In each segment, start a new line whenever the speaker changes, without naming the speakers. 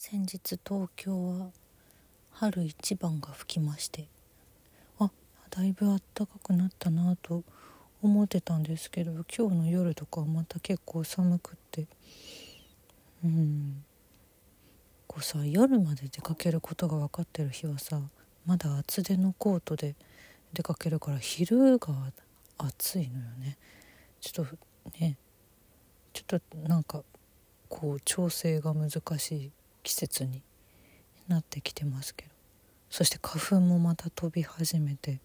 先日東京は春一番が吹きましてあだいぶ暖かくなったなと思ってたんですけど今日の夜とかはまた結構寒くってうん。こうさ夜まで出かけることが分かってる日はさまだ厚手のコートで出かけるから昼が暑いのよね。ちょっとねちょっとなんかこう調整が難しい季節になってきてますけど。そして花粉もまた飛び始めて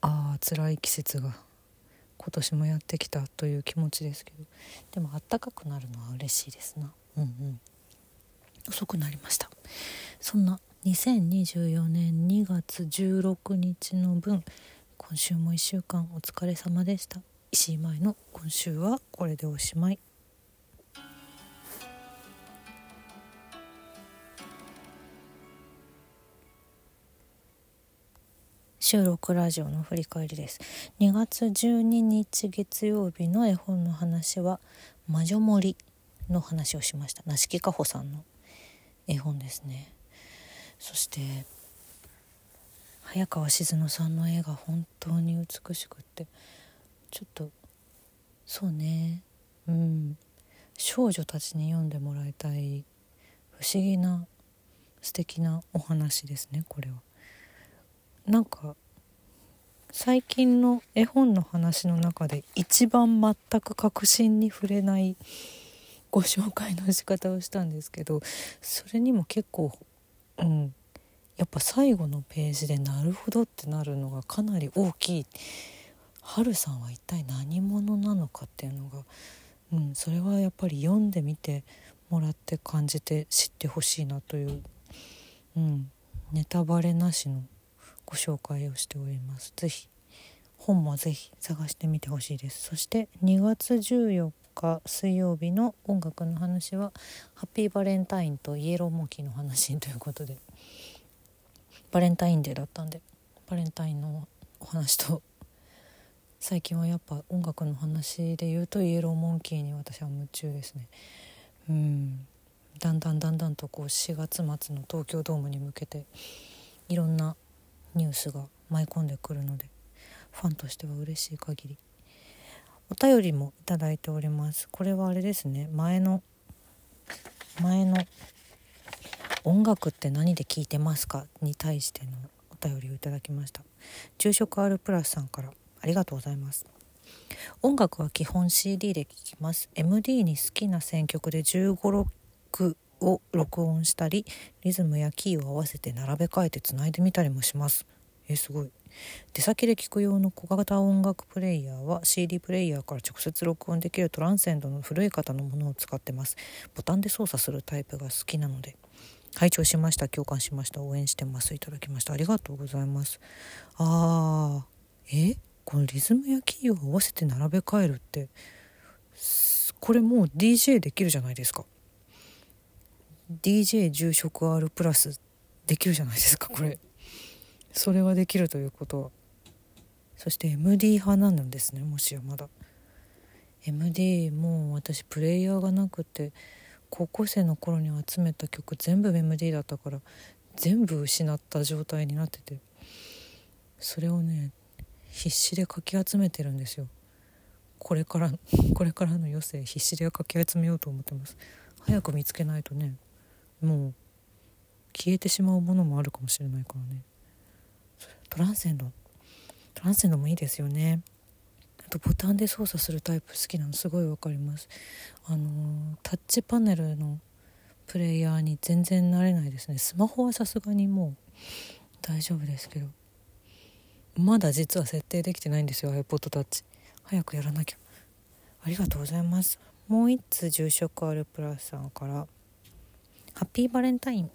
ああ辛い季節が今年もやってきたという気持ちですけど。でもあったかくなるのは嬉しいですな。うんうん。遅くなりました。そんな2024年2月16日の分今週も1週間お疲れ様でした。石井舞の今週はこれでおしまい。収録ラジオの振り返りです。2月12日月曜日の絵本の話は魔女森の話をしました。梨木かほさんの絵本ですね。そして早川静乃さんの絵が本当に美しくってちょっとそうね。うん。少女たちに読んでもらいたい不思議な素敵なお話ですねこれは。なんか最近の絵本の話の中で一番全く確信に触れないご紹介の仕方をしたんですけどそれにも結構うんやっぱ最後のページでなるほどってなるのがかなり大きい。春さんは一体何者なのかっていうのが、うん、それはやっぱり読んでみてもらって感じて知ってほしいなという、うん、ネタバレなしのご紹介をしております。ぜひ本もぜひ探してみてほしいです。そして2月14日水曜日の音楽の話はハッピーバレンタインとイエローモーキーの話ということでバレンタインデーだったんでバレンタインのお話と最近はやっぱ音楽の話で言うとイエローモンキーに私は夢中ですね。うん。だんだんだんだんとこう4月末の東京ドームに向けていろんなニュースが舞い込んでくるのでファンとしては嬉しい限り。お便りもいただいております。これはあれですね。前の前の音楽って何で聴いてますかに対してのお便りをいただきました。住職 R プラスさんからありがとうございます。音楽は基本 CD で聴きます。MD に好きな選曲で1 5 6を録音したりリズムやキーを合わせて並べ替えてつないでみたりもします。えすごい。出先で聴く用の小型音楽プレイヤーは CD プレイヤーから直接録音できるトランセンドの古い方のものを使ってます。ボタンで操作するタイプが好きなので。拝聴しました。共感しました。応援してます。いただきました。ありがとうございます。あーえ？このリズムやキーを合わせて並べ替えるってこれもう DJ できるじゃないですか。DJ 住職 R プラスできるじゃないですかこれ。それはできるということは。そして MD 派なんですねもしやまだ。MD もう私プレイヤーがなくて高校生の頃に集めた曲全部 MD だったから全部失った状態になってて。それをね必死でかき集めてるんですよ。これからこれからの余生必死でかき集めようと思ってます。早く見つけないとねもう消えてしまうものもあるかもしれないからね。トランセンド。トランセンドもいいですよね。あとボタンで操作するタイプ好きなのすごいわかります。あのタッチパネルのプレイヤーに全然慣れないですね。スマホはさすがにもう大丈夫ですけど。まだ実は設定できてないんですよ iPod Touch 早くやらなきゃ。ありがとうございます。もう一通住職あるプラスさんから。ハッピーバレンタイン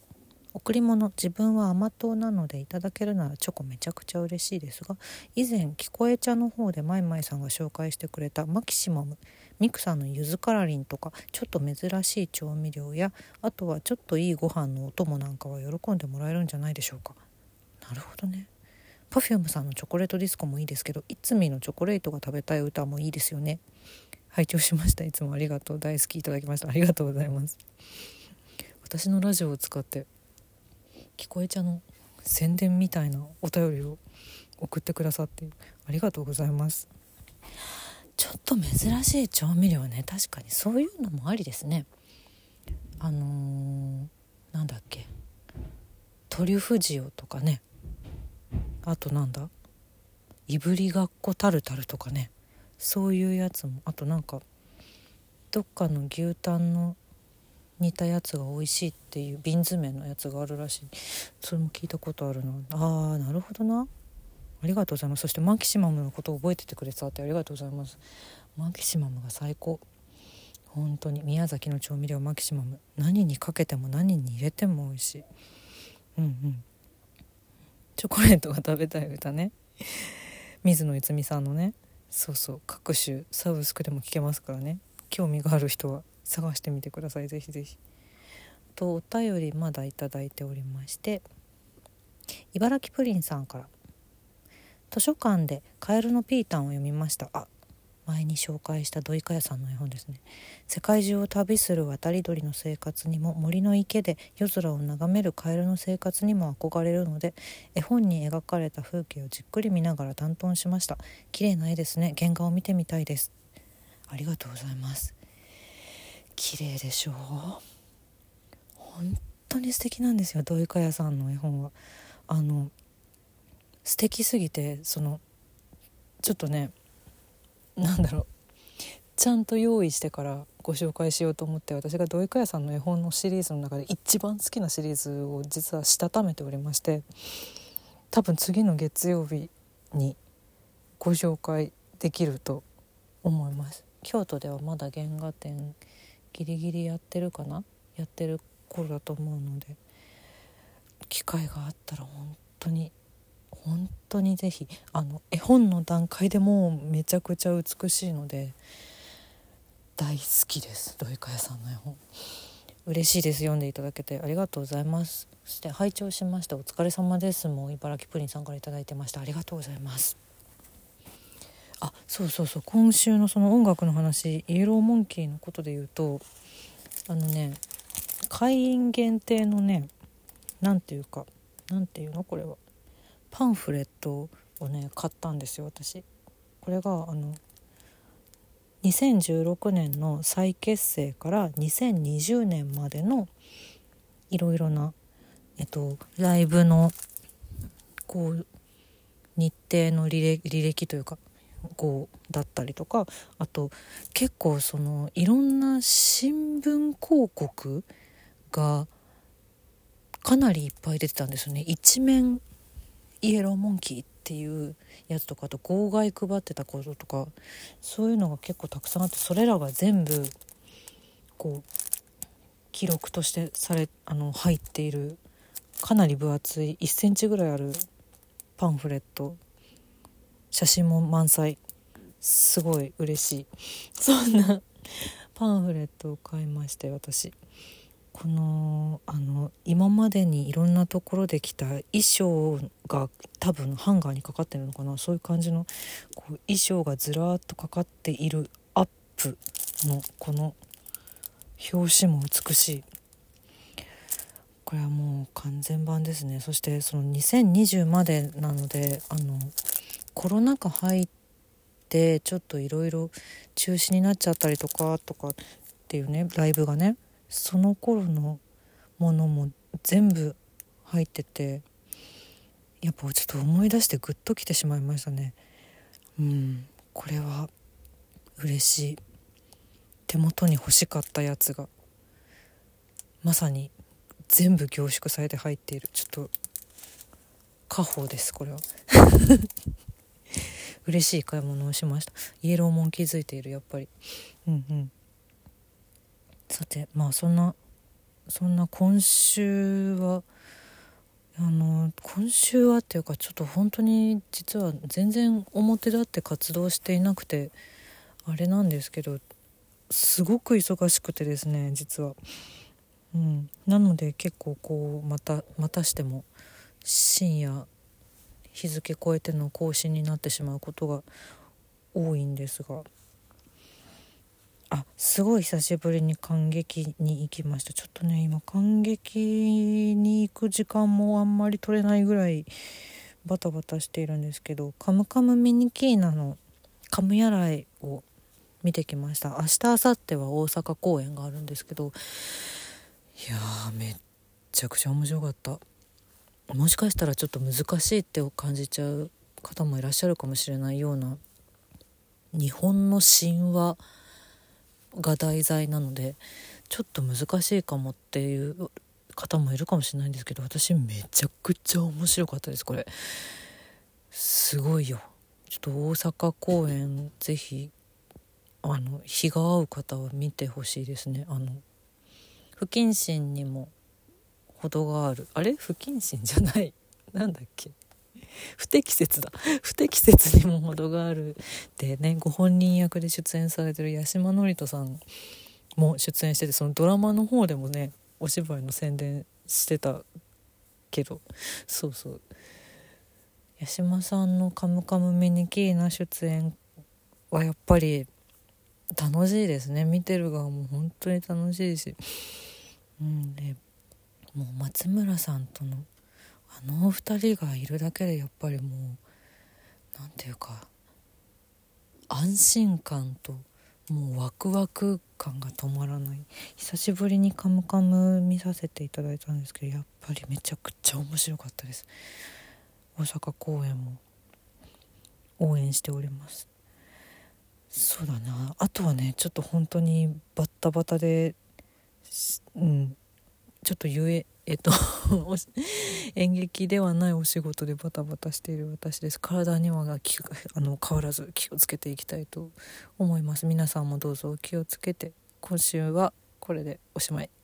贈り物自分は甘党なのでいただけるならチョコめちゃくちゃ嬉しいですが以前聞こえ茶の方でマイマイさんが紹介してくれたマキシマムミクさんのゆずカラリンとかちょっと珍しい調味料やあとはちょっといいご飯のお供なんかは喜んでもらえるんじゃないでしょうか。なるほどね。Perfume さんのチョコレートディスコもいいですけどいつみのチョコレートが食べたい歌もいいですよね。拝聴しました。いつもありがとう。大好き。いただきました。ありがとうございます。私のラジオを使って聞こえちゃの宣伝みたいなお便りを送ってくださってありがとうございます。ちょっと珍しい調味料ね。確かにそういうのもありですね。あのー、なんだっけ。トリュフ塩とかね。あとなんだ。いぶりがっこタルタルとかね。そういうやつも。あとなんかどっかの牛タンの似たやつが美味しいっていう瓶詰めのやつがあるらしい。それも聞いたことあるな。あーなるほどな。ありがとうございます。そしてマキシマムのことを覚えててくれてたって。ありがとうございます。マキシマムが最高。本当に。宮崎の調味料マキシマム。何にかけても何に入れても美味しい。うんうん。チョコレートが食べたい歌ね。水野いつみさんのね。そうそう。各種サブスクでも聴けますからね。興味がある人は。探してみてください。ぜひぜひ。とお便りまだいただいておりまして茨城プリンさんから。図書館でカエルのピータンを読みました。あ前に紹介した土井かやさんの絵本ですね。世界中を旅する渡り鳥の生活にも森の池で夜空を眺めるカエルの生活にも憧れるので絵本に描かれた風景をじっくり見ながら担当しました。綺麗な絵ですね。原画を見てみたいです。ありがとうございます。綺麗でしょ？う本当に素敵なんですよ土井かやさんの絵本は。あの素敵すぎてそのちょっとねなんだろうちゃんと用意してからご紹介しようと思って私が土井かやさんの絵本のシリーズの中で一番好きなシリーズを実はしたためておりまして多分次の月曜日にご紹介できると思います。京都ではまだ原画展ギリギリやってるかな？やってる頃だと思うので。機会があったら本当に本当にぜひあの絵本の段階でもうめちゃくちゃ美しいので大好きです。土井かやさんの絵本。嬉しいです。読んでいただけて。ありがとうございます。そして拝聴しました。お疲れ様です。もう茨城プリンさんから頂いてました。ありがとうございます。あそうそうそう。今週のその音楽の話イエローモンキーのことで言うとあのね会員限定のね何ていうか何ていうの？これは。パンフレットをね買ったんですよ私。これがあの2016年の再結成から2020年までのいろいろな、えっと、ライブのこう日程の履歴というかこうだったりとかあと結構そのいろんな新聞広告がかなりいっぱい出てたんですよね。一面イエローモンキーっていうやつとかあと号外配ってたこととかそういうのが結構たくさんあってそれらが全部こう記録としてされあの入っているかなり分厚い1センチぐらいあるパンフレット写真も満載。すごい嬉しい。そんなパンフレットを買いまして私。このあの今までにいろんなところで着た衣装が多分ハンガーにかかってるのかな。そういう感じのこう衣装がずらっとかかっているアップのこの表紙も美しい。これはもう完全版ですね。そしてその2020までなのであのコロナ禍入ってちょっといろいろ中止になっちゃったりとかとかっていうねライブがねその頃のものも全部入っててやっぱちょっと思い出してグッときてしまいましたね。うんこれは嬉しい。手元に欲しかったやつがまさに全部凝縮されて入っている。ちょっと家宝ですこれは。嬉しい買い物をしました。イエローモン気づいているやっぱり。うんうん。さてまあそんなそんな今週はあの今週はっていうかちょっと本当に実は全然表立って活動していなくてあれなんですけどすごく忙しくてですね実は。うん、なので結構こうまたまたしても深夜日付超えての更新になってしまうことが多いんですが。あすごい久しぶりに感激に行きました。ちょっとね今感激に行く時間もあんまり取れないぐらいバタバタしているんですけど「カムカムミニキーナ」の「カムヤライ」を見てきました。明日明後日は大阪公演があるんですけどいやーめっちゃくちゃ面白かった。もしかしたらちょっと難しいって感じちゃう方もいらっしゃるかもしれないような日本の神話が題材なのでちょっと難しいかもっていう方もいるかもしれないんですけど私めちゃくちゃ面白かったですこれ。すごいよ。ちょっと大阪公演ぜひあの日が合う方は見てほしいですね。あの不謹慎にも程がある。あれ？不謹慎じゃない。なんだっけ？不適切だ。不適切にも程があるでね。ご本人役で出演されてる八嶋智人さんも出演しててそのドラマの方でもねお芝居の宣伝してたけど。そうそう。八嶋さんの「カムカムミニキーナ」出演はやっぱり楽しいですね。見てる側も本当に楽しいし。うんでもう松村さんとのあの二人がいるだけでやっぱりもう何て言うか安心感ともうワクワク感が止まらない。久しぶりに「カムカム」見させていただいたんですけどやっぱりめちゃくちゃ面白かったです。大阪公演も応援しております。そうだな。あとはねちょっと本当にバッタバタでうん。ちょっとゆええっと 演劇ではないお仕事でバタバタしている私です。体にはあの変わらず気をつけていきたいと思います。皆さんもどうぞ気をつけて。今週はこれでおしまい。